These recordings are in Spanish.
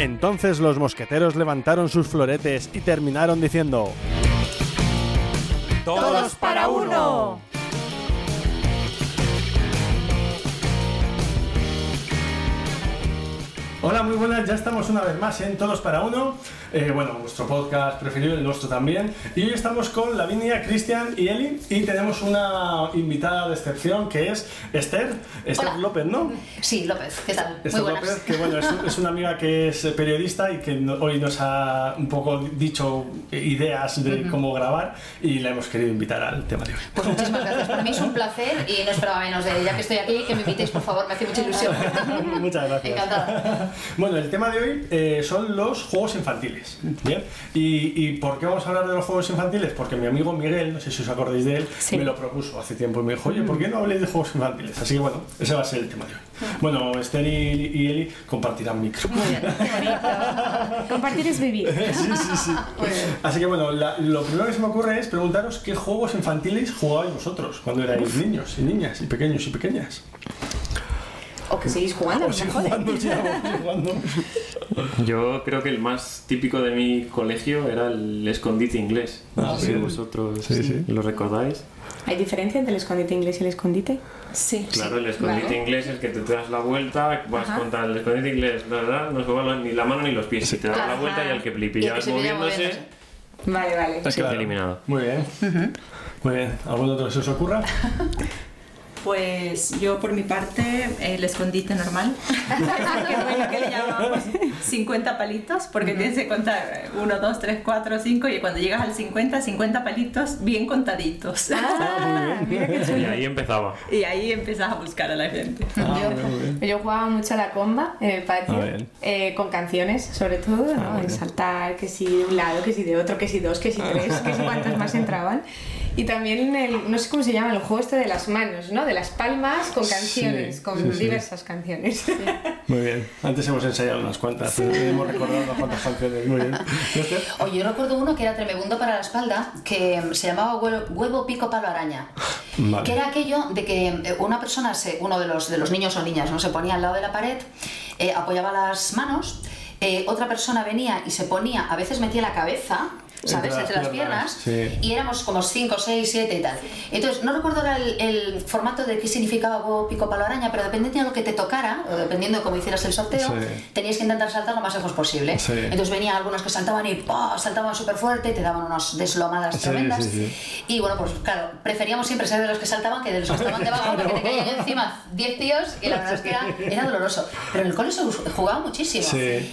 Entonces los mosqueteros levantaron sus floretes y terminaron diciendo... ¡Todos para uno! Hola, muy buenas, ya estamos una vez más en Todos para Uno, eh, bueno, nuestro podcast preferido, el nuestro también, y hoy estamos con Lavinia, Cristian y Eli, y tenemos una invitada de excepción que es Esther, Esther Hola. López, ¿no? Sí, López, ¿qué tal? Esther Muy buenas. López, que bueno, es, es una amiga que es periodista y que no- hoy nos ha un poco dicho ideas de cómo grabar y la hemos querido invitar al tema de hoy. Pues muchísimas gracias. Para mí es un placer y no esperaba menos de ya que estoy aquí, que me invitéis, por favor, me hace mucha ilusión. Muchas gracias. Encantada. Bueno, el tema de hoy eh, son los juegos infantiles. ¿Bien? ¿Y, y por qué vamos a hablar de los juegos infantiles? Porque mi amigo Miguel, no sé si os acordáis de él, Sí. me lo propuso hace tiempo y me dijo, oye, ¿por qué no habléis de juegos infantiles? Así que bueno, ese va a ser el tema de hoy. Bueno, Esther y, y Eli compartirán micro. Muy bien. Compartir es vivir. sí, sí, sí. Así que bueno, la- lo primero que se me ocurre es preguntaros qué juegos infantiles jugabais vosotros cuando erais niños y niñas y pequeños y pequeñas. O que seguís jugando, O lo si mejor. jugando, sí, vamos, jugando. Yo creo que el más típico de mi colegio era el escondite inglés. No Ah, sé sí. si vosotros Sí, sí. lo recordáis. ¿Hay diferencia entre el escondite inglés y el escondite? Sí. Claro, el escondite vale. inglés es que te das la vuelta, vas Ajá. contra el escondite inglés, la verdad, no se juegan ni la mano ni los pies. Si te das la Ajá. vuelta y al que Y el que pillabas se pilla moviéndose, moviéndose. Vale, vale. Es claro. eliminado. Muy bien. Muy bien. ¿Algún otro que se os ocurra? Pues yo por mi parte el escondite normal, que que le llamamos 50 palitos, porque tienes que contar 1, 2, 3, 4, 5 y cuando llegas al 50, 50 palitos bien contaditos. Ah, mira qué Y chulo. ahí empezaba. Y ahí empiezas a buscar a la gente. Ah, muy bien, muy bien. Yo jugaba mucho a la comba en el patio, Ah, bien. eh, con canciones sobre todo, ¿no? Ah, En bien. saltar, que si de un lado, que si de otro, que si dos, que si tres, que si cuántas más entraban. Y también el, no sé cómo se llama, el juego este de las manos, ¿no? De las palmas con Sí, canciones, con sí, sí. diversas canciones. Muy bien. Antes hemos ensayado unas cuantas. eh, Hemos recordado unas cuantas canciones. Muy bien. ¿Y Esther? Oye, yo recuerdo uno que era tremebundo para la espalda, que se llamaba huevo, huevo, pico, palo, araña. Vale. Que era aquello de que eh, una persona, se- uno de los, de los niños o niñas, ¿no? se ponía al lado de la pared, eh, apoyaba las manos, eh, otra persona venía y se ponía, a veces metía la cabeza. ¿Sabes? Entre Entre, las las piernas. piernas, sí. Y éramos como 5, 6, 7 y tal. Entonces, no recuerdo ahora el, el formato de qué significaba pico, palo, araña, pero dependiendo de lo que te tocara, o dependiendo de cómo hicieras el sorteo, Sí. tenías que intentar saltar lo más lejos posible. Sí. Entonces venían algunos que saltaban y ¡pah! saltaban súper fuerte, te daban unas deslomadas tremendas. Y bueno, pues claro, preferíamos siempre ser de los que saltaban que de los que estaban debajo, porque te caían encima 10 tíos y la verdad es que era, era doloroso. Pero en el cole se us- jugaba muchísimo.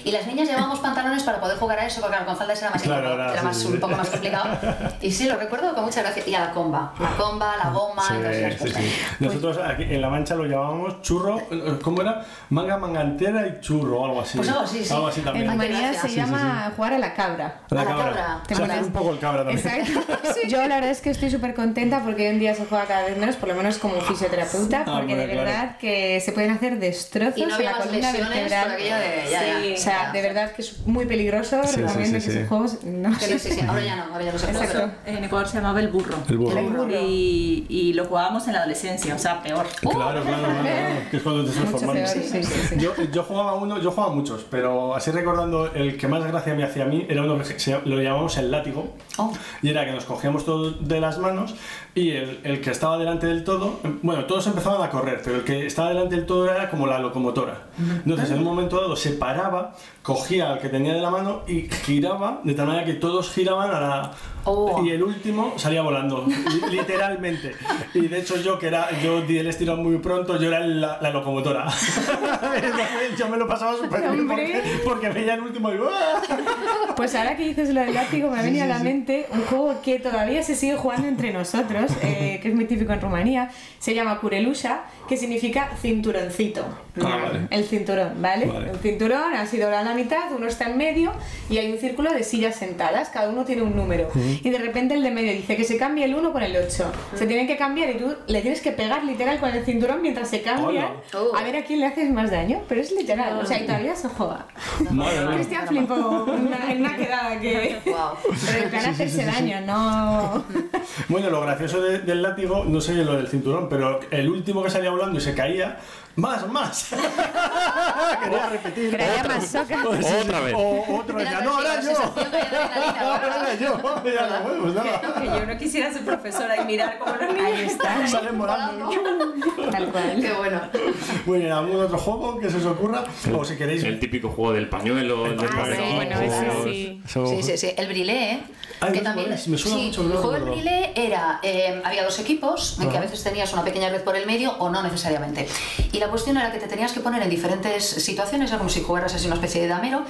Y las niñas llevábamos pantalones para poder jugar a eso, porque claro, con faldas era más, Claro, era, era sí, más, un poco más complicado. Y sí, lo recuerdo con mucha gracia. Y a la comba. La comba, la goma, Sí, todas esas sí, cosas. sí. Nosotros aquí en La Mancha lo llamábamos churro, ¿cómo era? Manga mangantera y churro algo así. Pues algo así, sí. Algo así En también. Qué Rumanía se Sí, sí, llama jugar a la cabra. La a la cabra. cabra. Un poco el cabra también. Exacto. Yo la verdad es que estoy súper contenta porque hoy en día se juega cada vez menos, por lo menos como fisioterapeuta, Ah, porque de claro. verdad que se pueden hacer destrozos Y no en había la columna vertebral. de- ya, ya. Sí, o sea, de verdad que es muy peligroso, Sí, sí, recomiendo sí, que sí. esos juegos no Sí, sí, sí. Ahora ya no, ahora ya no se puede. Exacto. pero- En Ecuador se llamaba el burro. El burro. El burro. Y, y lo jugábamos en la adolescencia, o sea, peor. Claro, claro, claro, claro, que es cuando te sí, sí, sí. Yo, yo jugaba uno, yo jugaba muchos, pero así recordando el que más gracia me hacía a mí era uno que se, lo llamamos el látigo. Oh. Y era que nos cogíamos todos de las manos y el, que estaba delante del todo, bueno, todos empezaban a correr, pero el que estaba delante del todo era como la locomotora. Entonces, en un momento dado se paraba, cogía al que tenía de la mano y giraba, de tal manera que todos giraban a la... Oh. Y el último salía volando, li- literalmente. Y de hecho yo, que era, yo di el estirón muy pronto, yo era la, la locomotora. yo me lo pasaba súper bien porque, porque veía el último y... ¡ah! Pues ahora que dices lo del látigo, me ha venido a la mente un juego que todavía se sigue jugando entre nosotros, eh, que es muy típico en Rumanía. Se llama Curelusha, que significa cinturoncito. Ah, vale. El cinturón, ¿vale? Vale. El cinturón ha sido a la mitad, uno está en medio y hay un círculo de sillas sentadas, cada uno tiene un número. Y de repente el de medio dice que se cambie el 1 con el 8. Se tienen que cambiar y tú le tienes que pegar literal con el cinturón mientras se cambian. Oh. a ver a quién le haces más daño. Pero es literal, o sea, y todavía se juega. Mía. Cristian flipó en una, en una quedada que... Wow. Pero en plan hacerse daño, no... Bueno, lo gracioso de- del látigo, no sé lo del cinturón, pero el último que salía volando y se caía, más, más. Quería repetir. Pero haya más Otra vez. O otro Era decía, no, ahora yo. Ahora yo. Ya no podemos, nada. Que yo no quisiera ser profesora y mirar como los niños. Ahí está, Salen volando. tal cual. Qué bueno. Bien, ¿algún otro juego que se os ocurra? O si queréis. El típico juego del pañuelo, el del Ah, sí, bueno, sí. Sí, sí, sí. El brilé, ¿eh? Ay, que no, también, me suena sí, mucho, no el juego del brilé era, eh, había dos equipos, en que a veces tenías una pequeña red por el medio o no necesariamente. Y la cuestión era que te tenías que poner en diferentes situaciones, era como si jugaras así una especie de damero,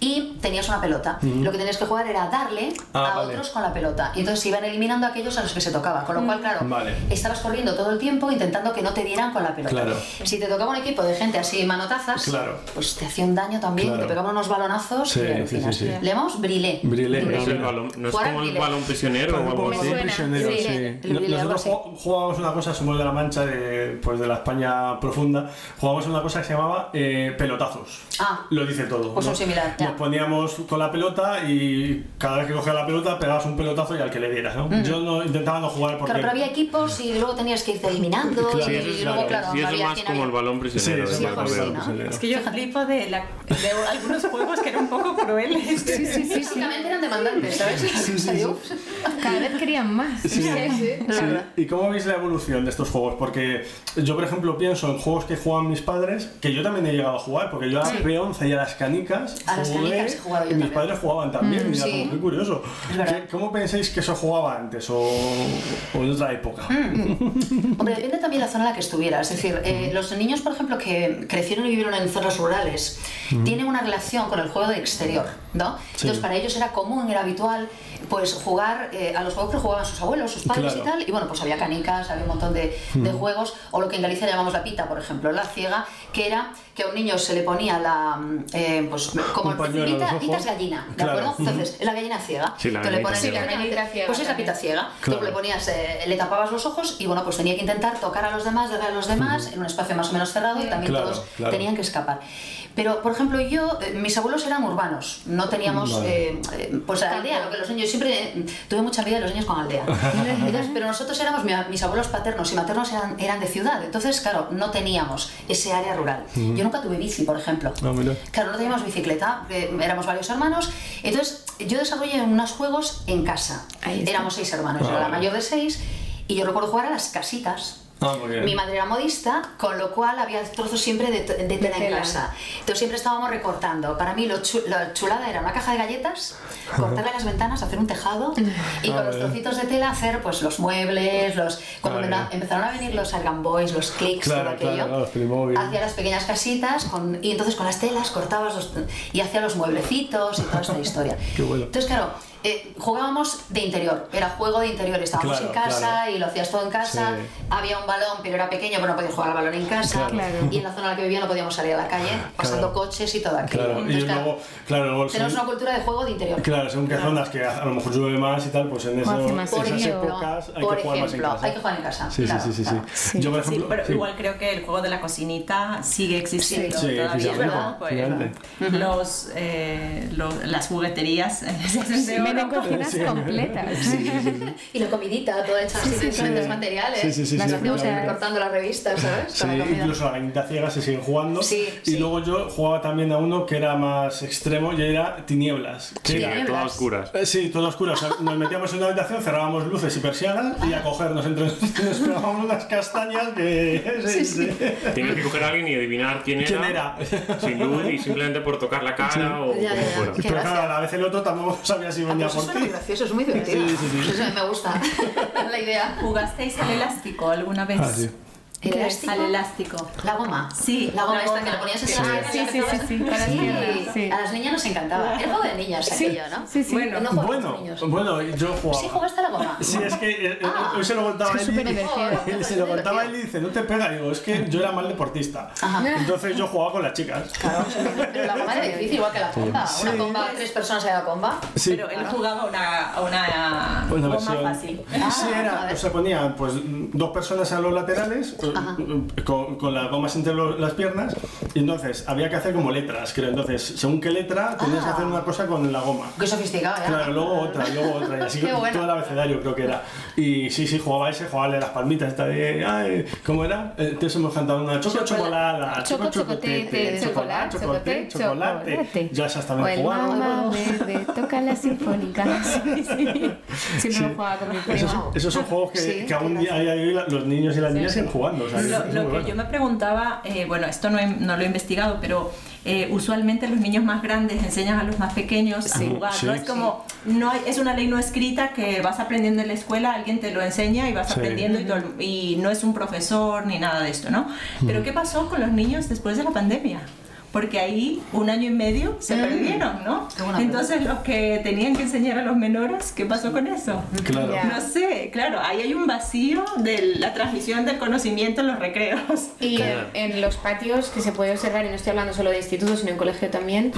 y tenías una pelota. Lo que tenías que jugar era darle Ah, a vale. otros con la pelota. Y entonces se iban eliminando a aquellos a los que se tocaba. Con lo cual, claro, Vale. estabas corriendo todo el tiempo intentando que no te dieran con la pelota. Claro. Si te tocaba un equipo de gente así manotazas, Claro. pues te hacía un daño también, Claro. te pegaban unos balonazos Sí, y sí, sí, sí. Le llamamos brilé. Brilé, No es, brilé. el balón, no es como al el brilé. balón prisionero o algo así. prisionero, Sí, brilé, Nosotros jugábamos una cosa, somos de la Mancha, de, pues de la España profunda, jugábamos una cosa que se llamaba eh, pelotazos. Ah. Lo dice todo. Pues ¿no? un similar, ya. Nos poníamos con la pelota y cada vez que cogía la pelota pegabas un pelotazo y al que le dieras, ¿no? Yo no, intentaba no jugar porque... Claro, pero había equipos y luego tenías que irte eliminando Claro. y, Sí, eso es luego, claro. Sí, eso más como había- el balón prisionero. sí. Es que yo flipo de, la, de algunos juegos que eran un poco crueles. Sí, sí, sí. Físicamente eran demandantes, ¿sabes? sí, sí. Adiós. Cada vez querían más. Sí, sí. ¿Y cómo veis la evolución de estos juegos? Porque yo, por ejemplo, pienso en juegos que juegan mis padres, que yo también he llegado a jugar, porque yo a la peonza y a las canicas A las jugué, canicas y mis también. padres jugaban también, y era sí. como, qué curioso. Es verdad. ¿Qué- ¿Cómo pensáis que eso jugaba antes o, o en otra época? Hombre, depende también de la zona en la que estuvieras. Es decir, eh, los niños, por ejemplo, que crecieron y vivieron en zonas rurales, tienen una relación con el juego de exterior, ¿no? Entonces, para ellos era común, era habitual, pues jugar eh, a los juegos que jugaban sus abuelos, sus padres Claro. y tal. Y bueno, pues había canicas, había un montón de, de juegos, o lo que en Galicia llamamos la pita, por ejemplo, la ciega, que era que a un niño se le ponía la, mm, eh, pues como pita, pita es gallina, ¿de Claro. acuerdo? Entonces, es la gallina ciega. Sí, la le pones ciega. el Sí, la gallina ciega Pues es la pita ciega. Claro. Tú le ponías, eh, le tapabas los ojos y bueno, pues tenía que intentar tocar a los demás, darle a los demás en un espacio más o menos cerrado y también Claro, todos claro. tenían que escapar. Pero, por ejemplo, yo, eh, mis abuelos eran urbanos, no teníamos, Vale. eh, eh, pues aldea, lo que los niños, siempre eh, tuve mucha envidia de los niños con aldea. Entonces, pero nosotros éramos, mi- mis abuelos paternos y maternos eran, eran de ciudad, entonces, claro, no teníamos ese área rural. Yo nunca tuve bici, por ejemplo. Ah, mira. Claro, no teníamos bicicleta, porque éramos varios hermanos. Entonces, yo desarrollé unos juegos en casa. Éramos seis hermanos, Ah, yo era la mayor de seis, y yo recuerdo jugar a las casitas. Ah, muy bien. Mi madre era modista, con lo cual había trozos siempre de, de tela en casa. Entonces siempre estábamos recortando. Para mí lo, chu- lo chulada era una caja de galletas, cortarle las ventanas, hacer un tejado y Ah, con los bien. trocitos de tela hacer pues los muebles, los cuando Ah, me- empezaron a venir los Argan Boys, los clics, Claro, todo aquello. claro, los. Hacía las pequeñas casitas con, y entonces con las telas cortabas los- y hacía los mueblecitos y toda esta historia. Qué bueno. Entonces, claro, eh, jugábamos de interior, era juego de interior, estábamos Claro, en casa claro. y lo hacías todo en casa, Sí. había un balón, pero era pequeño, pero no podías jugar al balón en casa, Claro. y en la zona en la que vivía no podíamos salir a la calle, pasando Claro. coches y todo aquello. Claro, y Entonces, claro, luego, claro, luego tenemos según- una cultura de juego de interior. Claro, según qué zonas que a lo mejor llueve más y tal, pues en eso, hace más esas ejemplo, épocas hay por que jugar más en ejemplo, casa. hay que jugar en casa, Sí, claro, sí, sí, sí, claro. sí. Yo, por Sí, ejemplo, pero sí. igual creo que el juego de la cocinita sigue existiendo Sí, todavía, ¿no? Pues, los, eh, lo- las jugueterías oro. cocinas Sí. completas. Y la comidita, toda hecha así de diferentes materiales. Sí, sí, sí, Las sí, hacíamos recortando las revistas, ¿sabes? Sí, la incluso la gallinita ciega se siguen jugando. Sí, y sí. luego yo jugaba también a uno que era más extremo y era tinieblas. que Sí, era- Tinieblas. todas oscuras. Eh, Sí, todo oscuro. O sea, nos metíamos en una habitación, cerrábamos luces y persianas y a cogernos entre nos pegábamos unas castañas que. Sí, sí. Tienes que coger a alguien y adivinar quién era. ¿Quién era? Sin luz y simplemente por tocar la cara o Ya, ya, ya. Pero claro, a la vez el otro tampoco sabía si venía pues eso por ti. gracioso, es muy divertido. Sí, sí, sí. Eso me gusta la idea. ¿Jugasteis al elástico alguna vez? Ah, sí. ¿El elástico? Al elástico. La goma. Sí, La goma la esta goma. que le ponías en Sí. las Ah, piernas sí, y sí, sí, sí, piernas, sí. A las niñas nos encantaba. El juego de niñas aquello, ¿no? Sí, sí. Bueno, no Bueno, niños. bueno, yo jugaba. Sí, jugaste a la goma. Sí, es que eh, eh, Ah. hoy se lo contaba Es a súper Eli. divertido. Se lo contaba a él y dice, no te pega. Digo, es que yo era mal deportista. Ajá. Entonces yo jugaba con las chicas. Claro, pero la goma era difícil, igual que la comba. Sí. Una comba, tres personas en la comba. Sí. Pero él jugaba una, una Una goma versión. fácil. Ah, sí, a era, o sea, ponían pues dos personas a los laterales. Con, con las gomas entre las piernas y entonces había que hacer como letras, creo. Entonces, según qué letra, tenías que Ah. hacer una cosa con la goma. Qué sofisticado, ¿eh? Claro, luego otra, luego otra, y así Qué bueno. todo el abecedario creo que era. Y sí, sí, jugaba ese, jugaba de las palmitas, esta de, ay, ¿cómo era? Eh, Entonces hemos cantado una choco, chocolate, Choco, chocotete, chocolate, chocolate, chocolate. Ya esas también el jugaban. mamá verde, toca la sinfónica. Sí, sí. Siempre lo jugaba con mi primo. esos son juegos que, aún día los niños y las niñas siguen jugando. O sea, que Lo, que bueno. yo me preguntaba, eh, bueno, esto no, he- no lo he investigado, pero eh, usualmente los niños más grandes enseñan a los más pequeños a jugar. sí. No es como, no hay, es una ley no escrita que vas aprendiendo en la escuela, alguien te lo enseña y vas Sí. aprendiendo y, todo y no es un profesor ni nada de esto, ¿no? Pero ¿qué pasó con los niños después de la pandemia? Porque ahí un año y medio se perdieron, ¿no? Entonces los que tenían que enseñar a los menores, ¿qué pasó con eso? Claro. Ya. No sé, claro, ahí hay un vacío de la transmisión del conocimiento en los recreos. Y Claro. en, en los patios que se puede observar, y no estoy hablando solo de institutos, sino en colegio también,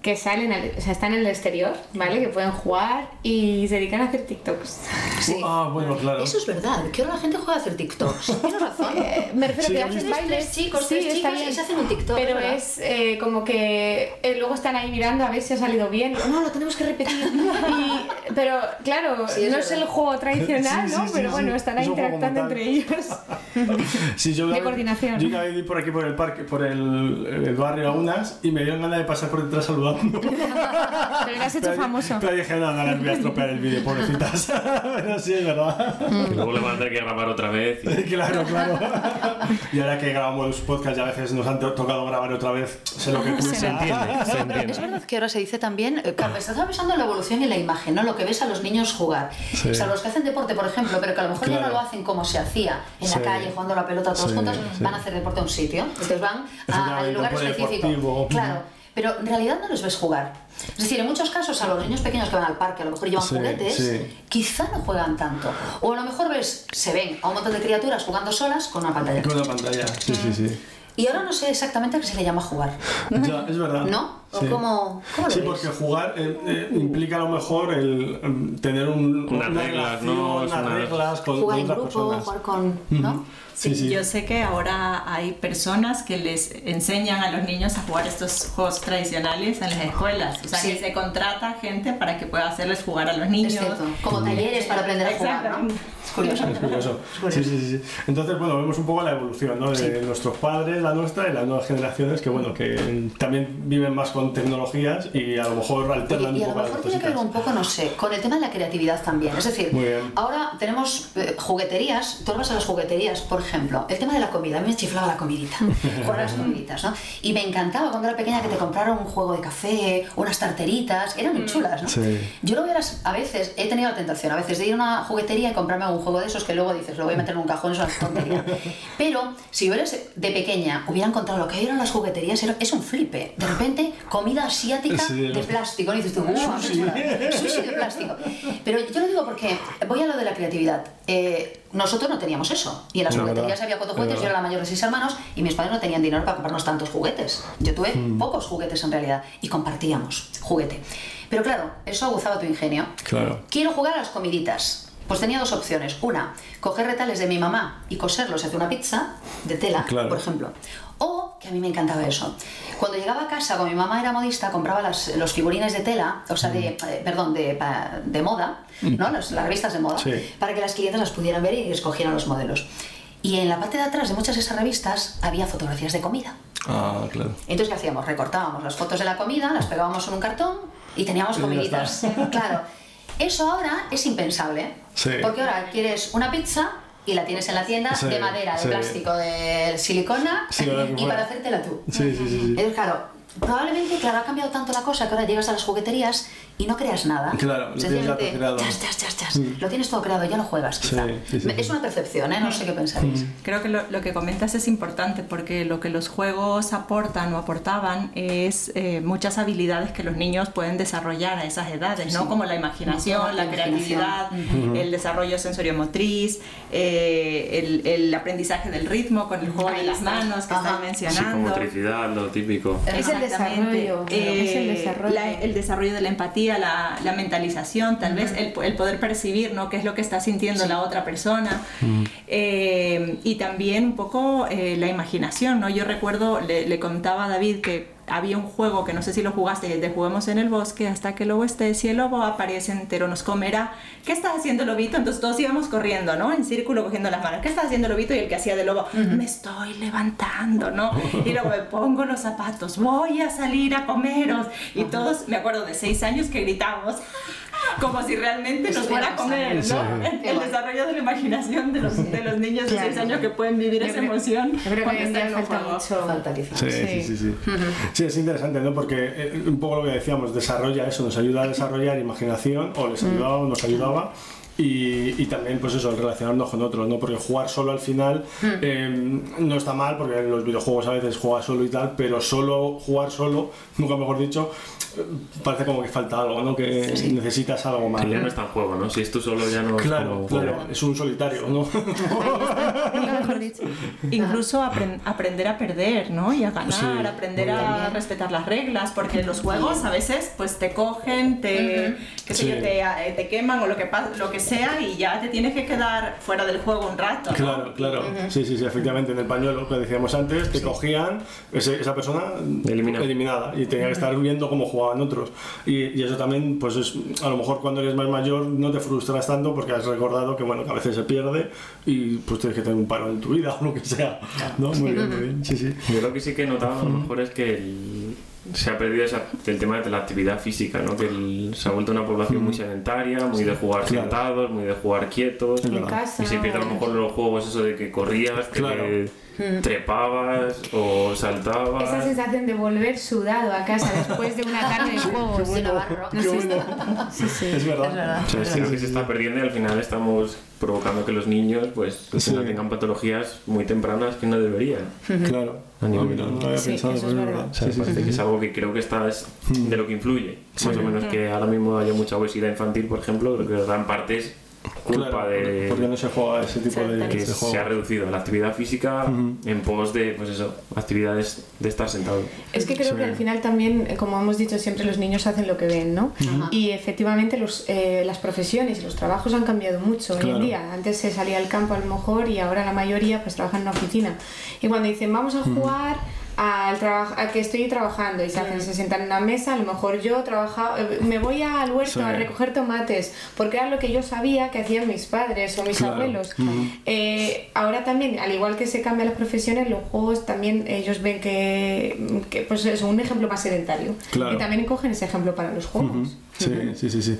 que salen, al- o sea, están en el exterior, ¿vale? Que pueden jugar y se dedican a hacer TikToks. Sí. Ah, bueno, claro. Eso es verdad, que ahora la gente juega a hacer TikToks. Tienes razón. Eh, me refiero Sí, que hacen bailes, chicos, sí, tres chicas y se hacen un TikTok, Pero ¿verdad? es eh, como que eh, luego están ahí mirando a ver si ha salido bien. No, lo tenemos que repetir. Y- pero claro, Sí, no es el juego tradicional, Sí, sí, ¿no? sí, pero sí. bueno, están ahí Es interactuando entre ellos. Sí, yo de vez- coordinación. Yo una vez vi por aquí por el parque, por el, el barrio a unas y me dieron ganas de pasar por detrás saludando. Pero lo has hecho Pero- famoso. Pero dije, no, no les voy a estropear el vídeo, pobrecitas. pero sí, es verdad. Que luego le van a tener que grabar otra vez. y- claro, claro. y ahora que grabamos los podcasts y a veces nos han to- tocado grabar otra vez, sé lo que cuesta. Se entiende, se entiende. Es verdad que ahora se dice también, eh, estás pensando en la evolución y la imagen, ¿no? Lo que ves a los niños jugar. Sí. O sea, los que hacen deporte, por ejemplo, pero que a lo mejor ya no lo hacen como se hacía en Sí. la calle, jugando a la pelota todos Sí, juntos, sí. van a hacer deporte a un sitio. Entonces van a- al lugar específico. Claro. Pero en realidad no les ves jugar. Es decir, en muchos casos a los niños pequeños que van al parque a lo mejor llevan Sí, juguetes, sí. quizá no juegan tanto. O a lo mejor ves, se ven a un montón de criaturas jugando solas con una pantalla. Con la pantalla, sí, sí, sí. Y ahora no sé exactamente a qué se le llama jugar. Ya, es verdad. ¿No? ¿O Sí. cómo, cómo lo Sí, ves? porque jugar eh, eh, implica a lo mejor el em, tener un, Unas una reglas, ¿no? relación, Es unas una- reglas con, jugar con en otras grupo, personas. jugar con. ¿no? Sí, sí. Yo sé que ahora hay personas que les enseñan a los niños a jugar estos juegos tradicionales en las escuelas. O sea, Sí. que se contrata gente para que pueda hacerles jugar a los niños. Como talleres para aprender a jugar, ¿no? Es curioso. Es curioso. Es curioso. Sí, sí, sí. Entonces, bueno, vemos un poco la evolución ¿no? de Sí. nuestros padres, la nuestra y las nuevas generaciones que, bueno, que también viven más con tecnologías y a lo mejor alternan Y, y a un lo poco mejor tiene que ver un poco, no sé, con el tema de la creatividad también. Es decir, ahora tenemos eh, jugueterías, tú vas a las jugueterías, por ejemplo, el tema de la comida, a mí me chiflaba la comidita, jugar a las comiditas, ¿no? Y me encantaba cuando era pequeña que te compraron un juego de café, unas tarteritas, eran muy chulas, ¿no? Sí. Yo lo verás, a veces he tenido la tentación, a veces de ir a una juguetería y comprarme un juego de esos que luego dices, lo voy a meter en un cajón, es una tontería. Pero si yo eres de pequeña, hubiera encontrado lo que en las jugueterías, era- es un flipe. De repente, comida asiática Sí, de plástico. Y dices tú, ¡uh, qué Sushi. Sushi de plástico. Pero yo lo digo porque voy a lo de la creatividad. Eh, nosotros no teníamos eso. Y en las No, jugueterías había cuatro Es juguetes, yo era la mayor de seis hermanos y mis padres no tenían dinero para comprarnos tantos juguetes. Yo tuve Mm. pocos juguetes en realidad y compartíamos juguete. Pero claro, eso aguzaba tu ingenio. Claro. Quiero jugar a las comiditas. Pues tenía dos opciones. Una, coger retales de mi mamá y coserlos hacia una pizza de tela, Claro. por ejemplo. O, que a mí me encantaba eso, cuando llegaba a casa, como mi mamá era modista, compraba las- los figurines de tela, o sea, de, eh, perdón, de, pa- de moda, ¿no? Las, las revistas de moda, Sí. para que las clientes las pudieran ver y escogieran los modelos. Y en la parte de atrás de muchas de esas revistas había fotografías de comida. Ah, claro. Entonces, ¿qué hacíamos? Recortábamos las fotos de la comida, las pegábamos en un cartón y teníamos Y ya comiditas. Claro. Eso ahora es impensable. Sí. Porque ahora quieres una pizza y la tienes en la tienda Sí, de madera, de sí. plástico, de silicona Sí, y para hacértela tú. Sí, sí, sí. sí. Entonces, claro, probablemente, claro, ha cambiado tanto la cosa que ahora llegas a las jugueterías y no creas nada. Claro, lo tienes todo creado. chas, chas, chas, chas. Lo tienes todo creado, ya lo juegas, quizá. Sí, sí, sí, Es sí. una percepción, ¿eh? No sé qué pensáis. Creo que lo, lo que comentas es importante porque lo que los juegos aportan o aportaban es eh, muchas habilidades que los niños pueden desarrollar a esas edades, ¿no? Como la imaginación, la La creatividad, el desarrollo sensoriomotriz, eh, el, el aprendizaje del ritmo con el juego Ahí de las manos que Sí, mencionando. motricidad, lo típico. Es el Desarrollo, es el Eh, desarrollo. la- el desarrollo de la empatía, la, la mentalización, tal vez el, el poder percibir ¿no? qué es lo que está sintiendo la otra persona. Eh, y también un poco eh, la imaginación. ¿no? Yo recuerdo, le, le contaba a David que había un juego que no sé si lo jugaste, de Juguemos en el bosque hasta que el lobo esté, si el lobo aparece entero nos comerá. ¿Qué estás haciendo lobito? Entonces todos íbamos corriendo, ¿no? En círculo cogiendo las manos. ¿Qué está haciendo lobito? Y el que hacía de lobo, me estoy levantando, ¿no? Y luego me pongo los zapatos, voy a salir a comeros. Y todos, me acuerdo de seis años que gritamos. Como si realmente nos fuera a comer, ¿no? Sí. El, desarrollo de la imaginación de los, de los niños de Claro. seis años que pueden vivir Yo esa creo- emoción Yo creo que falta juego. mucho. Falta quizás. Sí, sí, sí, sí. Sí, es interesante, ¿no? Porque eh, un poco lo que decíamos, desarrolla eso, nos ayuda a desarrollar imaginación, o les ayudaba o nos ayudaba. Y, y también, pues eso, el relacionarnos con otros, ¿no? Porque jugar solo al final eh, no está mal, porque en los videojuegos a veces juegas solo y tal, pero solo jugar solo, nunca mejor dicho, parece como que falta algo, ¿no? Que necesitas algo más. Ya ¿no? está en juego, ¿no? Si es tú solo ya no es Claro, como claro, es un solitario, ¿no? Mejor dicho. Incluso apren- aprender a perder, ¿no? Y a ganar, Sí, aprender a respetar las reglas, porque los juegos a veces pues te cogen, te, qué sé Sí. yo, te, eh, te queman o lo que, lo que sea y ya te tienes que quedar fuera del juego un rato. ¿no? Claro, claro. Sí, sí, sí, efectivamente. En el pañuelo que decíamos antes, te cogían ese- esa persona Eliminada. eliminada y tenía que estar viendo cómo jugaban otros. Y, y eso también, pues es, a lo mejor cuando eres más mayor no te frustras tanto porque has recordado que, bueno, que a veces se pierde y pues tienes que tener un paro en tu vida o lo que sea. ¿No? Muy bien, muy bien. Sí, sí. Yo lo que sí que he notado a lo mejor es que el- se ha perdido esa- el tema de la actividad física, ¿no? Que el- se ha vuelto una población muy sedentaria, muy de jugar Claro. sentados, muy de jugar quietos. En casa. Y se pierde a lo mejor los juegos eso de que corrías, que Claro. trepabas o saltabas. Esa sensación de volver sudado a casa después de una tarde de juegos. De Navarro. Qué bueno. Sí, sí. Es verdad. Es verdad. O sea, es Sí, que se está perdiendo y al final estamos provocando que los niños pues tengan patologías muy tempranas que no deberían. Claro. A nivel- mira, no lo había Sí, pensado, eso pero es es verdad. verdad. O sea, Sí, sí, parece sí, que es sí. algo que creo que está es de lo que influye. Más o menos que ahora mismo haya mucha obesidad infantil, por ejemplo, creo que gran parte es culpa Claro, de porque no se juega ese tipo de, que de se ha reducido la actividad física en pos de pues eso, actividades de estar sentado. Es que creo que al final también, como hemos dicho siempre, los niños hacen lo que ven, ¿no? Y efectivamente los, eh, las profesiones y los trabajos han cambiado mucho hoy Claro. en día. Antes se salía al campo a lo mejor y ahora la mayoría pues trabaja en una oficina. Y cuando dicen vamos a jugar al trabajo a que estoy trabajando y se, hacen, se sientan en una mesa, a lo mejor yo trabaja, eh, me voy al huerto Sí. a recoger tomates, porque era lo que yo sabía que hacían mis padres o mis Claro. abuelos. Eh, ahora también, al igual que se cambian las profesiones, los juegos también ellos ven que, que pues eso, un ejemplo más sedentario. Claro. Y también cogen ese ejemplo para los juegos. Sí, sí, sí, sí.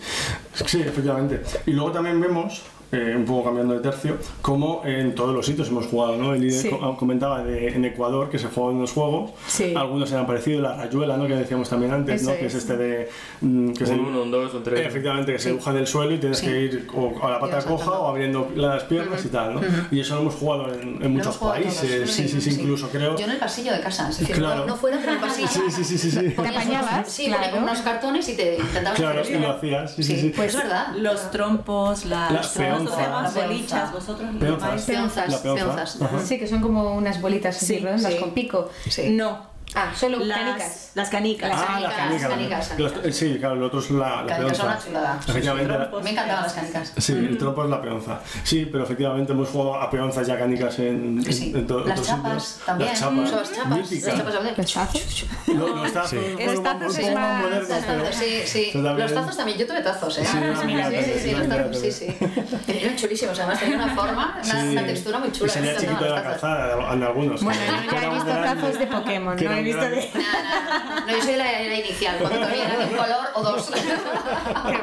Sí, efectivamente. Y luego también vemos, eh, un poco cambiando de tercio, como en todos los sitios hemos jugado, ¿no? El Sí. co- comentaba de, en Ecuador que se juegan los juegos, Sí. algunos eran parecidos, la rayuela, ¿no? Que decíamos también antes, Eso ¿no? Que es es. este de... mm, que es Un el- 1, un 2, un 3. Efectivamente, que se dibuja en el suelo y tienes Sí. que ir o a la pata coja o abriendo las piernas y tal, ¿no? Y eso lo hemos jugado en, en muchos países, sí, sí, sí, incluso creo... Yo en el pasillo de casa, es decir, Claro. no, no fuera, pero en el pasillo. Sí, sí, sí, sí, sí. Ponías apañabas, unos- Sí, claro. ponías unos cartones y te intentabas Claro, y lo hacías, sí, sí, Sí, sí. pues es verdad. Los trompos, las, Las peonzas. las La bolichas, peonza. vosotros lo Peonzas. Peonzas. Peonza. peonzas. Sí, que son como unas bolitas así Sí, redondas sí. con pico. Sí. No, Ah, solo las canicas. Las canicas. Las Ah, las canicas, canicas. canicas, Los- eh, Sí, claro, el otro es la, la Canicas son peonza. una chulada. Efectivamente. Me encantaban las canicas. Sí, el trompo es la peonza. Sí, pero efectivamente hemos jugado a peonzas y a canicas en, en, Sí. en to- Las chapas sitios. también. Las chapas. Son Las chapas. míticas. Las Los tazos. Lo- Los tazos fueron un tazos es más modernos, pero... Sí, sí. Pero también- Los tazos también. Yo tuve tazos, ¿eh? Sí, sí, sí, sí, sí, los tazos, sí, sí. Eran chulísimos, además tenían una forma, una, Sí. una textura muy Y chula. salía me chiquito de la los calzada en algunos. Bueno, ya he eran visto tazos de Pokémon, no visto de... no, no, yo soy la era inicial, cuando todavía eran de un color o dos. Qué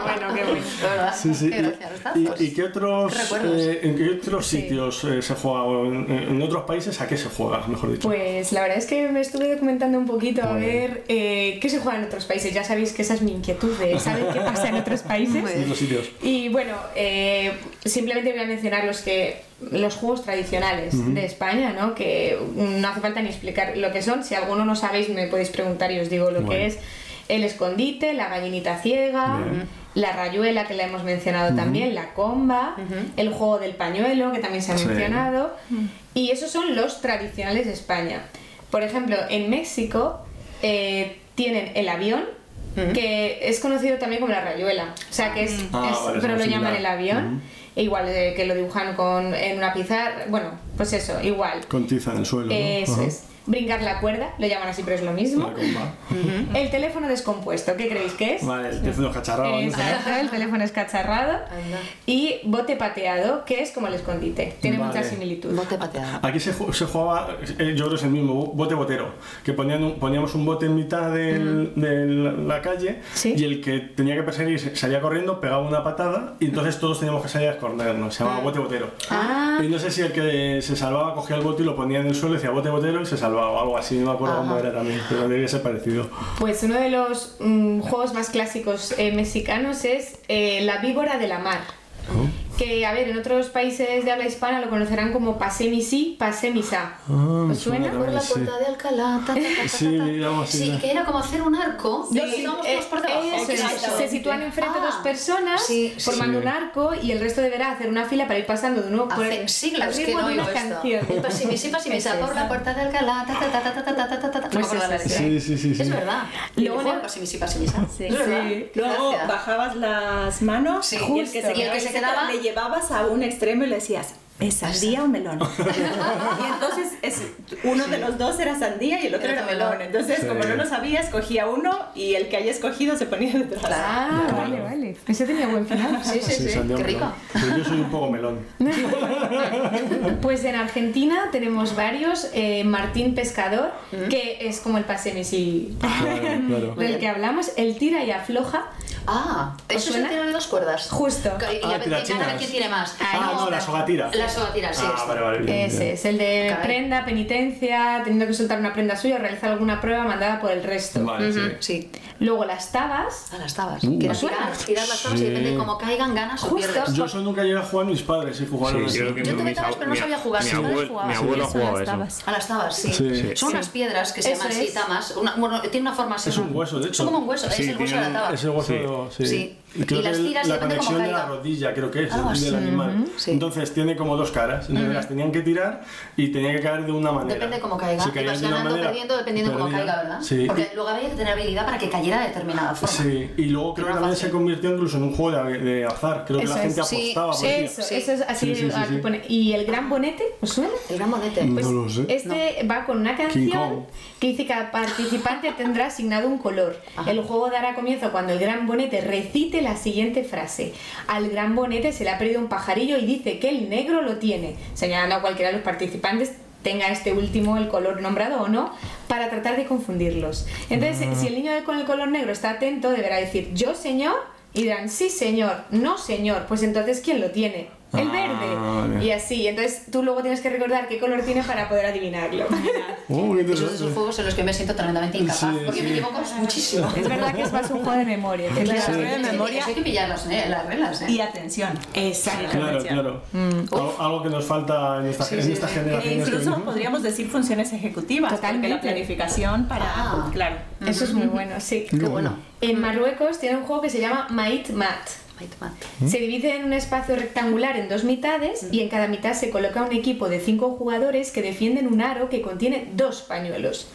bueno, qué bueno. Verdad. Sí, sí. Qué ¿Y, y qué otros, eh, en qué otros Sí. sitios eh, se juega? O en, en otros países a qué se juega, mejor dicho? Pues la verdad es que me estuve documentando un poquito a ver eh, qué se juega en otros países. Ya sabéis que esa es mi inquietud de saber qué pasa en otros países. En otros sitios. Y bueno, eh, simplemente voy a mencionar los que los juegos tradicionales de España, ¿no? Que no hace falta ni explicar lo que son. Si alguno no sabéis, me podéis preguntar y os digo lo Bueno. que es el escondite, la gallinita ciega, Bien. la rayuela que la hemos mencionado también, la comba, el juego del pañuelo que también se ha Sí. mencionado. Y esos son los tradicionales de España. Por ejemplo, en México eh, tienen el avión, que es conocido también como la rayuela. O sea, que es, Ah, es- vale, es pero lo llaman el avión. E igual eh, que lo dibujan con, en una pizarra. Bueno, pues eso, igual. Con tiza en el suelo. ¿no? Eso Ajá. es. Brincar la cuerda, lo llaman así, pero es lo mismo. La comba. El teléfono descompuesto, ¿qué creéis que es? Vale, el teléfono cacharrado. ¿no? Exacto, el teléfono escacharrado. Anda. Y bote pateado, que es como el escondite. Tiene Vale. mucha similitud. Bote pateado. Aquí se, se jugaba, eh, yo creo que es el mismo, bote botero, que ponían un- poníamos un bote en mitad del- de la calle Sí. y el que tenía que perseguir se- salía corriendo, pegaba una patada y entonces todos teníamos que salir a escondernos, se llamaba bote botero. Ah. Y no sé si el que se salvaba cogía el bote y lo ponía en el suelo y decía bote botero y se salvaba o algo así, no me acuerdo cómo Ajá. era también, pero debía ser parecido. Pues uno de los mm, juegos más clásicos eh, mexicanos es eh, La víbora de la mar que, a ver, en otros países de habla hispana lo conocerán como pasé mi sí, pasé mi sa. Ah, ¿Os suena? Por la puerta sí. de Alcalá. Ta, ta, ta, sí, sí, que era como hacer un arco. Sí, y íbamos eh, por debajo. Es, se sitúan enfrente ah, dos personas formando un arco y el resto deberá hacer una fila para ir pasando de nuevo por Hace siglas que no oigo esto. Pasé mi sí, pasé mi sa por la puerta de Alcalá. Ta, ta, ta, ta, ta, sí, sí, sí, Es verdad. Luego pasé mi sí, pasé mi sa. Luego bajabas las manos y el que se quedaba llevabas a un extremo y le decías, ¿es sandía o melón? y entonces es, uno de los dos era sandía y el otro Era era melón. melón. Entonces, Sí. como no lo sabía, escogía uno y el que haya escogido se ponía detrás. Claro. Ah, vale, vale. Ese tenía buen final. Sí, sí, sí. sandía Qué rico. Pero yo soy un poco melón. Pues en Argentina tenemos varios. eh, Martín Pescador, que es como el pasemisi Claro, claro. del que hablamos. El tira y afloja. Ah, ¿Os eso se suena? tiene de dos cuerdas. Justo. Y Ah, a ver, tirachinas. gana a ver quién tiene más. Ah, no, la sogatira. La sogatira, sí. Ah, esta. vale, vale. bien, Ese bien. es el de Caray. prenda, penitencia, teniendo que soltar una prenda suya o realizar alguna prueba mandada por el resto. Vale, sí. Ujú, Sí. Luego las tabas. A las tabas. Uh. que era ¿Os suena? tirar, tirar las tabas y Sí. depende de cómo caigan, ganas o Justo. pierdes. Yo eso nunca llegué a jugar mis padres, sí jugaron Sí, Yo mi- tuve tabas, ab- pero no sabía jugar. Mi ¿Sí abuelo, mi Sí, jugaba las eso. A las tabas, sí. Sí. Son Sí. unas piedras que se llaman así, tamas. Una, bueno, tiene una forma así. Es un hueso, de hecho. Son como un hueso, Sí, es el hueso de la taba. Es el hueso, sí. Y creo Y las que tiras la depende cómo conexión de la rodilla, creo que es, Algo así. del animal. Sí. Entonces tiene como dos caras. Entonces las tenían que tirar y tenía que caer de una manera. Depende cómo caiga. Si vas de una ganando manera, perdiendo dependiendo de cómo caiga, ¿verdad? Sí. Porque luego había que tener habilidad para que cayera de determinada forma. Sí, y luego creo que también fácil. se convirtió incluso en un juego de, de azar. Creo que Eso la gente es. Apostaba por sí. Eso, sí. eso es así. Sí, sí, sí, aquí sí. pone. ¿Y el gran bonete? ¿Os suena? El gran bonete. Pues No lo sé. este va con una canción que dice que cada participante tendrá asignado un color. El juego dará comienzo cuando el gran bonete recite la siguiente frase. Al gran bonete se le ha perdido un pajarillo y dice que el negro lo tiene, señalando a cualquiera de los participantes tenga este último el color nombrado o no, para tratar de confundirlos. Entonces, Ah. si el niño con el color negro está atento, deberá decir yo señor y dirán sí señor, no señor, pues entonces ¿quién lo tiene? El Ah, verde. vale. Y así, entonces tú luego tienes que recordar qué color tiene para poder adivinarlo. Oh, qué Esos de esos interesante. juegos en los que me siento tremendamente incapaz, Sí, porque sí. me equivoco muchísimo. Es verdad que es más un juego de memoria. Claro, efectivamente. de sí, memoria. hay que pillar las, eh, las reglas, ¿eh? Y atención. Exacto. Claro, claro. Algo, algo que nos falta en esta, Sí, en sí, esta sí. Generación. E incluso podríamos decir funciones ejecutivas, porque Totalmente. la planificación para... Ah. Claro. Eso es muy bueno, sí. Qué bueno. En Marruecos tiene un juego que se llama Mait Mat. Mat. Se divide en un espacio rectangular en dos mitades y en cada mitad se coloca un equipo de cinco jugadores que defienden un aro que contiene dos pañuelos.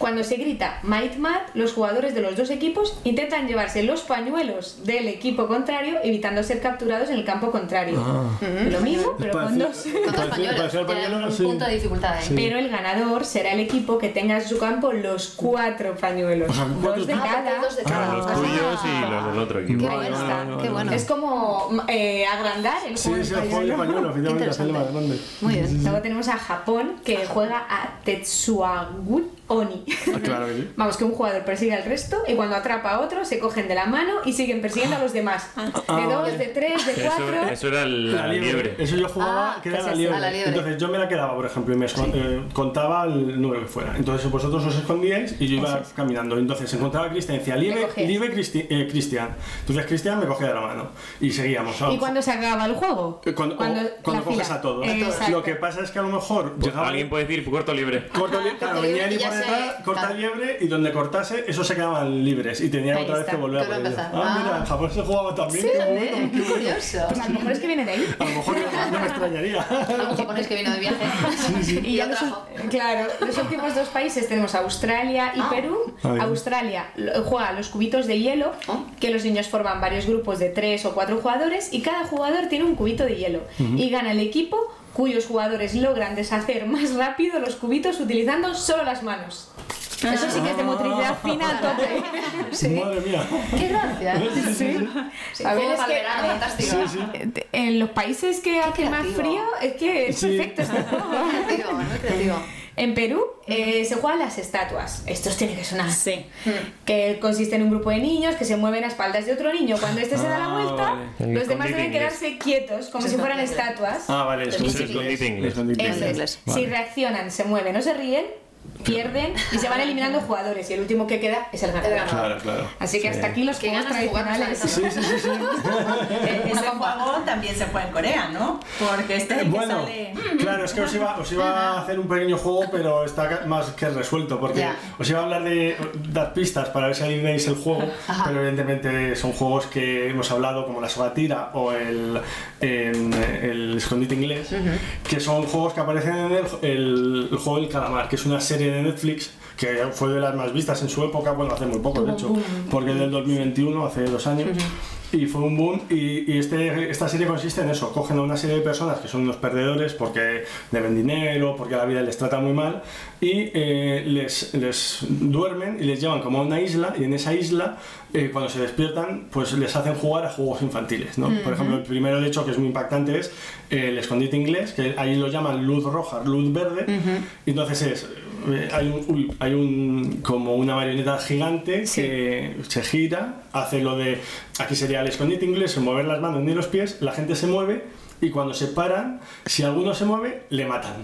Cuando se grita Might Mat, los jugadores de los dos equipos intentan llevarse los pañuelos del equipo contrario, evitando ser capturados en el campo contrario. Ah. Lo mismo, pero con dos. Con dos parecía- pañuelos. sí. punto de dificultad, ¿eh? Sí. Pero el ganador será el equipo que tenga en su campo los cuatro pañuelos. O sea, ¿cuántos? dos de Ah, cada. dos de Ah, cada. los Ah. tuyos y los del otro equipo. Qué qué bueno. Es como eh, agrandar el Sí, juego es de el juego de pañuelo. pañuelo, hacerlo más grande. Muy bien. Luego tenemos a Japón que juega a Tetsuagut Oni. Ah, claro que sí. Vamos, que un jugador persigue al resto y cuando atrapa a otro se cogen de la mano y siguen persiguiendo a los demás. De Ah, dos, vale. de tres, de Eso, cuatro. eso era la, liebre. Eso yo jugaba Ah, que era la liebre. la liebre. Entonces yo me la quedaba, por ejemplo, y me escon- eh, contaba el número que fuera. Entonces vosotros os escondíais y yo iba caminando. Entonces encontraba a Cristian y decía, Liebe, cogías. Liebe Cristi- eh, Cristian. Entonces Cristian me cogía de la mano y seguíamos. ¿Y cuándo se acaba el juego? Eh, Cuando, Cuando cuando la coges fila. a todos. Exacto. Lo que pasa es que a lo mejor Pues llegaba alguien puede decir corto libre. corto li- claro, Corto venía libre y detrás, corta claro. liebre y donde cortase, esos se quedaban libres y tenía Ahí otra vez está. que volver a a por ello. empezar. Ah, mira, Ah. en Japón se jugaba también. Sí, qué bueno, qué qué bueno. curioso. Pues a lo mejor es que viene de ahí. A lo mejor no, me extrañaría. Algún japonés que vino de viaje Y ya lo los, trajo. claro, los últimos dos países tenemos Australia y Ah. Perú. Ah. Australia juega los cubitos de hielo, Ah. que los niños forman varios grupos de tres o cuatro jugadores y cada jugador tiene un cubito de hielo. Y gana el equipo cuyos jugadores logran deshacer más rápido los cubitos utilizando solo las manos. Eso sí que es de motricidad fina a tope. Sí. Madre mía. Qué gracia. Sí. Sí, A ver, es que- verano, fantástico. En los países que hace más frío es que es Sí. perfecto este juego. Muy creativo, muy creativo. En Perú eh, se juegan las estatuas. Estos tienen que sonar. Sí. Que consiste en un grupo de niños que se mueven a espaldas de otro niño. Cuando este se da la Ah, vuelta, vale. Los demás deben quedarse quietos, como si fueran estatuas. Ah, vale, es inglés. Si reaccionan, se mueven o se ríen, pierden y se van eliminando jugadores. Y el último que queda es el ganador. Claro, claro. Así que hasta aquí los de jugar tradicionales. Sí, sí, sí, sí. E- Ese juego también se juega en Corea, ¿no? Porque este es el Bueno, que sale. claro, es que os iba, os iba a hacer un pequeño juego, pero está más que resuelto, porque Ya. os iba a hablar de dar pistas para ver si adivináis el juego, Ajá. pero evidentemente son juegos que hemos hablado, como la sogatira o el, em, el escondite inglés, que son juegos que aparecen en el, el- el juego del calamar, que es una serie de Netflix que fue de las más vistas en su época, bueno, hace muy poco, de hecho, porque es del 2021, hace dos años. Y fue un boom y, y este, esta serie consiste en eso, cogen a una serie de personas que son unos perdedores porque deben dinero, porque la vida les trata muy mal y eh, les, les duermen y les llevan como a una isla y en esa isla eh, cuando se despiertan pues les hacen jugar a juegos infantiles, ¿no? Por ejemplo, el primero de hecho que es muy impactante es eh, el escondite inglés, que ahí lo llaman luz roja, luz verde, y entonces es... eh, Hay un, hay un como una marioneta gigante que se gira, hace lo de aquí sería el escondite inglés, mover las manos ni los pies, la gente se mueve y cuando se paran, si alguno se mueve, le matan.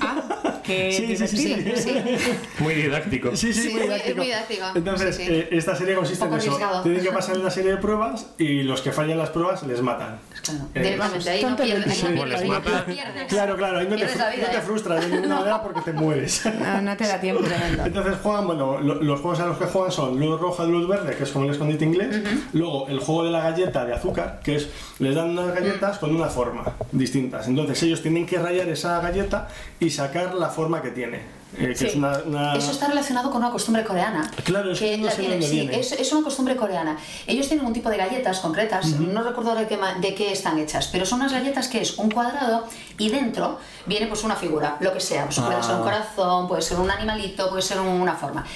Ah, qué Sí, sí, sí, sí. divertido. Muy didáctico. Sí, sí, Sí, muy es didáctico. muy didáctico. Entonces, Sí, sí. eh, esta serie consiste en eso. Tienen que pasar una serie de pruebas y los que fallan las pruebas les matan. Claro, Eh, ahí no pierdes, ahí no pierdes, ahí no pierdes. Claro, claro, ahí no te, la no vida, te ¿eh? frustras de ninguna manera porque te mueres. No, no te da tiempo, tremendo. Entonces juegan, bueno, lo- los juegos a los que juegan son luz roja, luz verde, que es como el escondite inglés. Luego el juego de la galleta de azúcar, que es les dan unas galletas con una forma distintas. Entonces ellos tienen que rayar esa galleta y sacar la forma que tiene. eh, que Sí. es una, una- Eso está relacionado con una costumbre coreana. Claro, es que no la sé tienen, sí, es, es una costumbre coreana. Ellos tienen un tipo de galletas concretas, no recuerdo de qué, de qué están hechas, pero son unas galletas que es un cuadrado y dentro viene pues una figura, lo que sea. Pues puede ser un Ah. corazón, puede ser un animalito, puede ser una forma.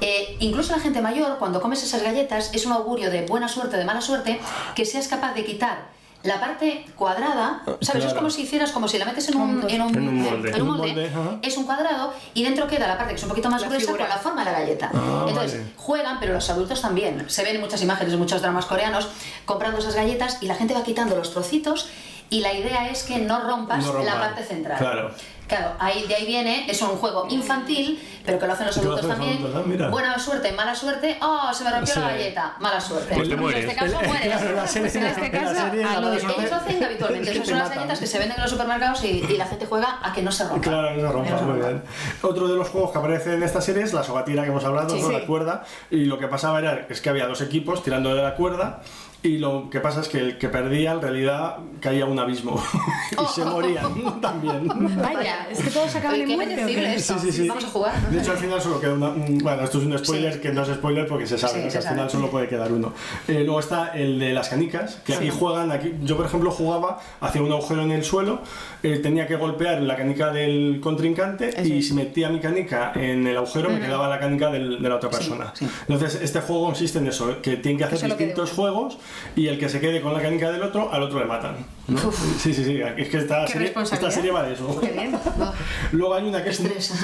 Eh, incluso la gente mayor, cuando comes esas galletas, es un augurio de buena suerte, de mala suerte, que seas capaz de quitar la parte cuadrada, ¿sabes? Es como si hicieras, como si la metes en un, en un, En un molde. en un molde, En un molde, ajá. es un cuadrado y dentro queda la parte que es un poquito más La gruesa figura. con la forma de la galleta. Ah, Entonces, vale. juegan, pero los adultos también. Se ven en muchas imágenes de muchos dramas coreanos comprando esas galletas y la gente va quitando los trocitos y la idea es que no rompas No la parte central. Claro. Claro, ahí, de ahí viene, es un juego infantil, pero que lo hacen los Que lo adultos los también. adultos, ah, mira. Buena suerte, mala suerte. Oh, se me rompió Sí. la galleta. Mala suerte. Pues te en mueres. este caso mueres. Claro, la serie, Pues en este la caso, serie, a lo suerte Ellos lo hacen habitualmente. es que Esas son las galletas que se venden en los supermercados y, y la gente juega a que no se rompan. Claro, no rompa, No se muy rompan. bien. Otro de los juegos que aparece en esta serie es la sogatira que hemos hablado, Sí. ¿no? la cuerda. Y lo que pasaba era es que había dos equipos tirando de la cuerda. Y lo que pasa es que el que perdía en realidad caía a un abismo y se morían también. Vaya, es que todos acaban en muerte. esto. Sí, sí, sí. Vamos a jugar. De hecho, al final solo queda una. un- Bueno, esto es un spoiler Sí. que no es spoiler porque se sabe, Sí, que se al sabe. final solo puede quedar uno. Eh, luego está el de las canicas, que aquí juegan. aquí Yo, por ejemplo, jugaba, hacía un agujero en el suelo, eh, tenía que golpear la canica del contrincante y si metía mi canica en el agujero, me quedaba la canica del- de la otra persona. sí. Entonces, este juego consiste en eso, que tienen que hacer distintos juegos y el que se quede con la canica del otro, al otro le matan. ¿no? Sí, sí, sí. Es que esta serie, esta serie va de eso. Qué bien. Luego hay una que es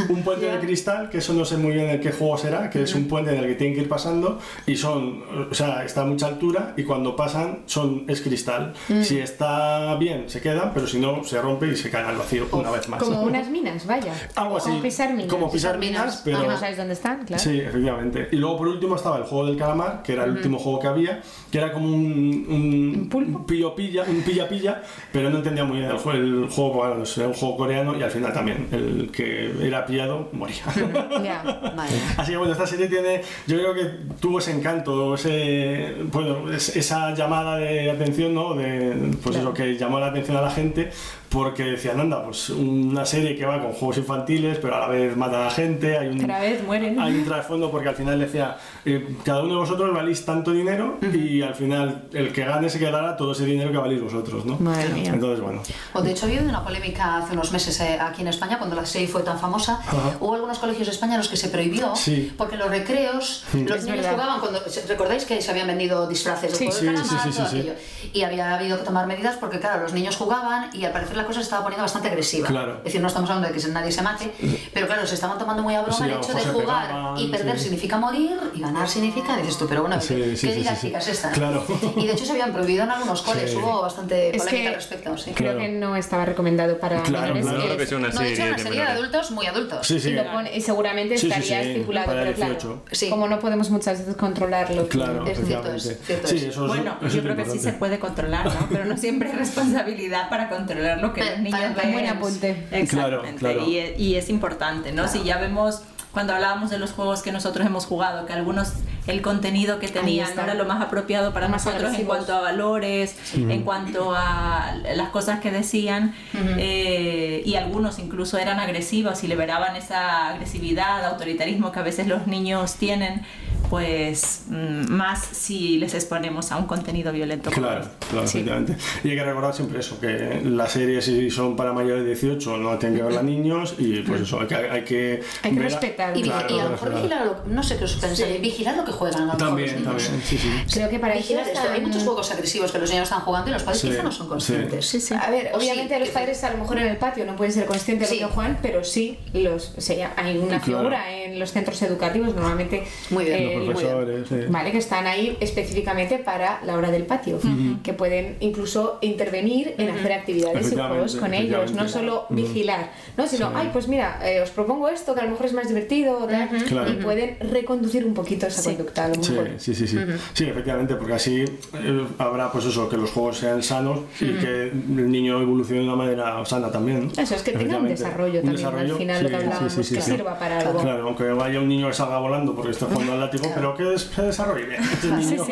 un, puente de cristal, que eso no sé muy bien en qué juego será, que es un puente en el que tienen que ir pasando y son, o sea, está a mucha altura y cuando pasan son es cristal. Si está bien se quedan, pero si no se rompe y se caen al vacío una vez más. Como unas minas, vaya. Algo así. Como pisar minas. Como pisar Pisar minas. minas, pero no sabes dónde están, claro. Sí, efectivamente. Y luego por último estaba el juego del calamar, que era el último juego que había, que era como un, un, pulpo? un pillo pilla, un pilla pilla, pero no entendía muy bien el juego, el juego bueno, era un juego coreano y al final también el que era pillado moría. Ya. Vale. Así que bueno, esta serie tiene, yo creo que tuvo ese encanto, ese, bueno, es- esa llamada de atención, ¿no? De, pues eso, que llamó la atención a la gente porque decían, anda, pues una serie que va con juegos infantiles, pero a la vez mata a la gente, hay un, Otra vez mueren. hay un trasfondo porque al final decía, eh, cada uno de vosotros valís tanto dinero y al final el que gane se quedará todo ese dinero que valís vosotros, ¿no? Madre mía. Entonces, bueno. O de hecho, ha habido una polémica hace unos meses eh, aquí en España, cuando la serie fue tan famosa. Ajá. Hubo algunos colegios de España en los que se prohibió, Sí. porque los recreos los Es niños verdad. jugaban cuando. ¿Recordáis que se habían vendido disfraces de Sí. calamar, sí, sí, todo sí. aquello? Y había habido que tomar medidas porque, claro, los niños jugaban y al parecer la cosa se estaba poniendo bastante agresiva. Claro. Es decir, no estamos hablando de que nadie se mate, pero claro, se estaban tomando muy a broma Sí, el hecho de jugar pegaban, y perder sí. significa morir y ganar significa. Dices tú, pero bueno, Sí, ¿qué, sí, qué sí, didáctica sí, sí. es esta? Claro. Y de hecho se habían prohibido en algunos coles, Sí. hubo bastante Es polémica que al respecto. Sí. Creo Claro. que no estaba recomendado para Claro, menores. claro. que es- No, de hecho, una serie de adultos muy adultos. Sí, sí. y, lo pone- y seguramente estaría sí, estipulado, para pero claro, 18. Sí. como no podemos muchas veces controlarlo. Claro, Es cierto, es cierto, sí, es. eso es- Bueno, eso es yo creo que sí se puede controlar, ¿no? Pero no siempre hay responsabilidad para controlar lo que Pero los niños para- ven. buen apunte. Exactamente. Claro, claro. Y, es, y es importante, ¿no? Si ya vemos, cuando hablábamos de los juegos que nosotros hemos jugado, que algunos, el contenido que tenían no era lo más apropiado para Más nosotros en agresivos. cuanto a valores, en cuanto a las cosas que decían, eh, y algunos incluso eran agresivos y liberaban esa agresividad, autoritarismo que a veces los niños tienen, pues mm, más si les exponemos a un contenido violento. Claro, este. claro, Sí. efectivamente. Y hay que recordar siempre eso, que las series si son para mayores de 18 no tienen que verlas niños y pues eso, hay que... Hay que, Hay respetar. Y, Claro, y a lo mejor vigilar, lo- no sé qué os pensáis, vigilar lo que juegan a lo mejor los También, niños. también, sí, sí. Creo que para Vigilar esto. Hay muchos juegos agresivos que los niños están jugando y los padres Sí, quizá no son conscientes. Sí, sí. A ver, obviamente sí, los padres a lo mejor en el patio no pueden ser conscientes de Sí. lo que juegan, pero sí los, o sea, hay una Claro. figura en los centros educativos normalmente Muy bien, eh, Los muy profesores, sí. Vale, que están ahí específicamente para la hora del patio, que pueden incluso intervenir en hacer actividades y juegos con ellos, no solo vigilar, ¿no? sino, Sí. ay, pues mira, eh, os propongo esto que a lo mejor es más divertido, o tal, Claro. y pueden reconducir un poquito esa conducta a lo Sí, mejor. sí, sí, sí. Sí, efectivamente, porque así eh, habrá pues eso, que los juegos sean sanos y que el niño evolucione de una manera sana también. Eso, es que tenga un desarrollo Un también, desarrollo, al final lo que hablábamos, sí, sí, que sí. sirva para algo. Claro, aunque vaya un niño que salga volando porque está jugando al látigo, pero que des- se desarrolle bien. ese niño.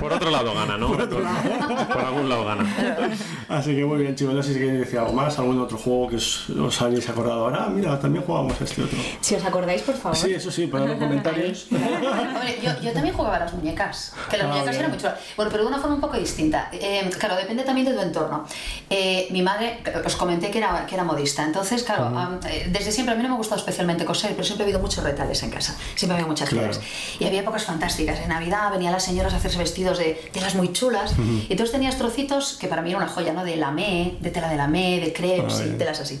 Por otro lado gana, ¿no? Por, por algún lado gana. Así que muy bien, chicos. No sé si queréis decir algo más, algún otro juego que os, os hayáis acordado ahora. Ah, mira, también jugamos a este otro. Si os acordáis, por favor. Sí, eso sí, para los comentarios. Hombre, yo, yo también jugaba a las muñecas, que las Ah, muñecas bien. eran muy chulas. Bueno, pero de una forma un poco distinta. Eh, claro, depende también de tu entorno. Eh, mi madre, os comenté que era, que era modista, entonces, claro, am, eh, desde siempre a mí no me ha gustado especialmente coser, pero siempre ha habido muchos retales en casa, siempre había muchas Claro. flores. Y había épocas fantásticas. En Navidad venían las señoras a hacerse vestidos de telas muy chulas, y entonces tenías trocitos que para mí era una joya, ¿no? De lamé, de tela de lamé, de crepes Ah, y bien. telas así.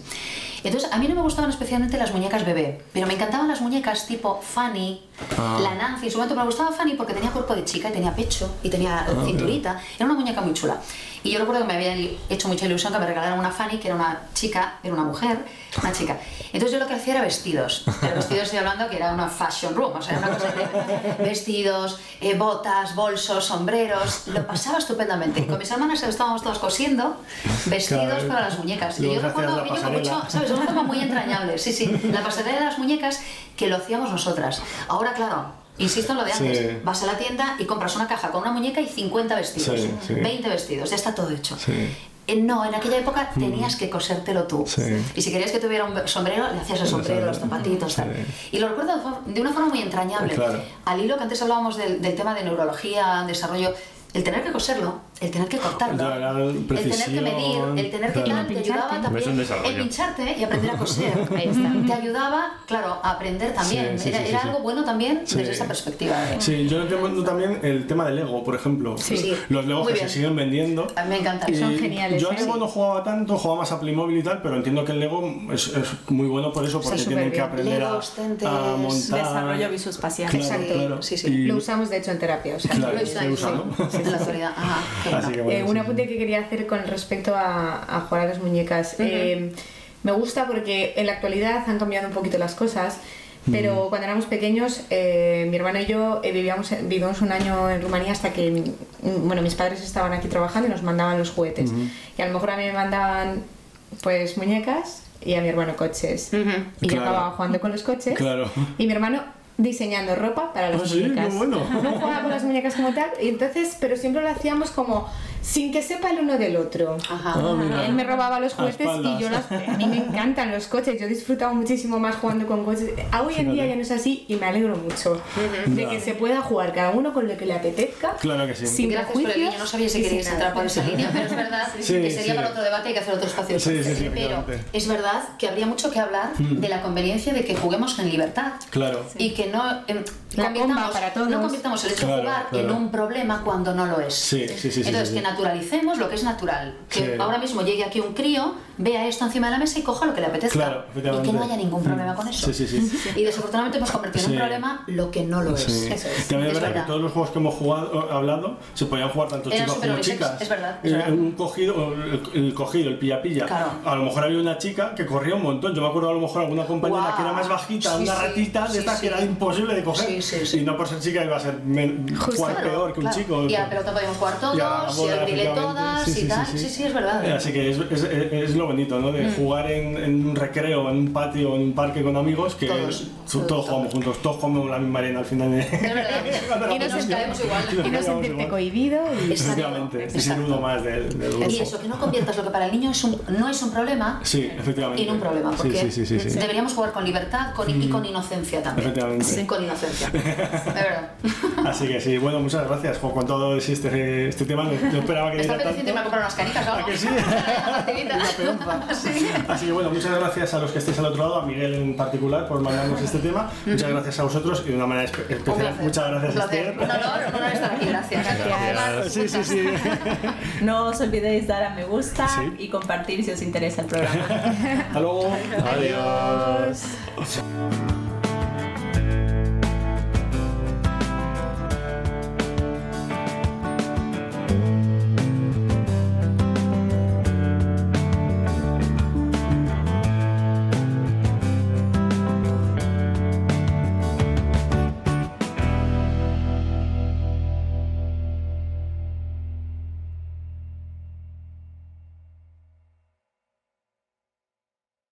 Entonces, a mí no me gustaban especialmente las muñecas bebé, pero me encantaban las muñecas tipo Fanny, Ah. la Nancy. En su momento me gustaba Fanny porque tenía cuerpo de chica y tenía pecho y tenía Ah, cinturita. Era una muñeca muy chula. Y yo recuerdo que me había hecho mucha ilusión que me regalaran una Fanny, que era una chica, era una mujer, una chica. Entonces yo lo que hacía era vestidos. Pero vestidos estoy hablando que era una fashion room, o sea, era una cosa de vestidos, eh, botas, bolsos, sombreros. Lo pasaba estupendamente. Y con mis hermanas estábamos todos cosiendo vestidos Claro, para las muñecas. Y yo recuerdo con pasarela. mucho, ¿sabes? De una forma muy entrañable. Sí, sí. La pasarela de las muñecas que lo hacíamos nosotras. Ahora, claro. Insisto en lo de antes, Sí. vas a la tienda y compras una caja con una muñeca y 50 vestidos, Sí, sí. 20 vestidos, ya está todo hecho. Eh, No, en aquella época tenías que cosértelo tú. Y si querías que tuviera un sombrero, le hacías el sombrero, los zapatitos, tal. Y lo recuerdo de una forma muy entrañable. Claro. Al hilo que antes hablábamos del, del tema de neurología, desarrollo, el tener que coserlo, el tener que cortarlo, el tener que medir, el tener que claro. tal, te ayudaba también. Es un desarrollo. El pincharte y aprender a coser. Ahí está. Te ayudaba, claro, a aprender también. Sí, sí, era sí, sí, era sí. algo bueno también Sí. desde esa perspectiva. de- Sí, yo entiendo también el tema del Lego, por ejemplo. Sí. Los Legos Muy que bien. se siguen vendiendo. A mí me encanta. Y Son geniales, Yo a ¿eh? Lego no jugaba tanto, jugaba más a Playmobil y tal, pero entiendo que el Lego es, es muy bueno por eso, porque tienen que aprender a, a montar. Desarrollo visoespacial. Claro, Exacto. claro. Sí, sí. Y- Lo usamos de hecho en terapia. O sea, Claro, Lo se usáis, usa, ¿no? sí, en la actualidad. Ajá, Así que Eh, bueno, un sí, apunte que quería hacer con respecto a, a jugar a las muñecas. Eh, me gusta porque en la actualidad han cambiado un poquito las cosas, Pero cuando éramos pequeños, eh, mi hermano y yo eh, vivíamos, vivimos un año en Rumanía hasta que mm, bueno, mis padres estaban aquí trabajando y nos mandaban los juguetes. Y a lo mejor a mí me mandaban pues muñecas y a mi hermano coches. Y yo Claro. acababa jugando con los coches. Claro. Y mi hermano diseñando ropa para las Ah, sí, muñecas. qué bueno. No jugaba con las muñecas como tal, y entonces, pero siempre lo hacíamos como sin que sepa el uno del otro. Ajá. Ah. Él me robaba los A juguetes y yo las, a mí me encantan los coches, yo disfrutaba muchísimo más jugando con coches. A Hoy en día ya no es así y me alegro mucho de que se pueda jugar cada uno con lo que le apetezca. Claro que sí. Sin Gracias por el prejuicios niño, no sabía si sin entrar por esa línea, pero es verdad Sí, que sería sí. para otro debate y hay que hacer otro espacio. Sí, sí, sí, pero es verdad que habría mucho que hablar de la conveniencia de que juguemos en libertad. Claro. Y que no, La convirtamos, bomba para todos. no convirtamos el hecho Claro, de jugar claro. en un problema cuando no lo es. Sí, sí, sí, sí, Entonces, sí, que naturalicemos lo que es natural. Que Sí. ahora mismo llegue aquí un crío, vea esto encima de la mesa y coja lo que le apetezca. Claro, y que no haya ningún problema con eso. Sí, sí, sí. Y desafortunadamente hemos convertido en un problema lo que no lo es. Sí. Eso es. También es verdad, verdad. que todos los juegos que hemos jugado, o hablado se podían jugar tanto Eran chicos como unisex, chicas. es verdad, es Eh, verdad. Un cogido, el, el cogido, el pilla-pilla. Claro. A lo mejor había una chica que corría un montón. Yo me acuerdo a lo mejor alguna compañera que era más bajita, Sí, una sí, ratita de estas sí. que era imposible de coger. Sí, sí, sí. Y no por ser chica iba a ser jugar peor que un claro. chico. Y a la pelota podíamos jugar todos, Y a la y bola, al brile efectivamente. todas Sí, sí, y tal. sí, sí. Sí, sí, es verdad. Eh, Así que es, es, es lo bonito, ¿no? De Mm. jugar en, en un recreo, en un patio, en un parque con amigos, que Todos, todos, todos, jugamos juntos, todos comemos la misma arena al final. De... Es verdad. Y nos caemos igual. Y no sentirte cohibido y... Efectivamente, Exacto. uno más del, del grupo. Y eso, que no conviertas lo que para el niño es un, no es un problema Sí, efectivamente. en un problema, Sí, porque sí, sí, sí, sí. deberíamos jugar con libertad con, y con inocencia también. Efectivamente. Sí, Con inocencia. Es verdad. Así que sí, bueno, muchas gracias por con todo este, este tema. No, esperaba que Me está apeteciendo irme a comprar unas canicas o ¿A que sí? Una peonza. Así que bueno, muchas gracias a los que estéis al otro lado, a Miguel en particular por mandarnos este tema. Muchas gracias a vosotros y de una manera Un especial. Muchas gracias, Un. Esther. Un honor, un honor estar aquí. Gracias. Gracias. Sí, sí, sí. No os olvidéis dar a me gusta Sí. y compartir si os interesa el programa. Hasta luego. Adiós. Adiós.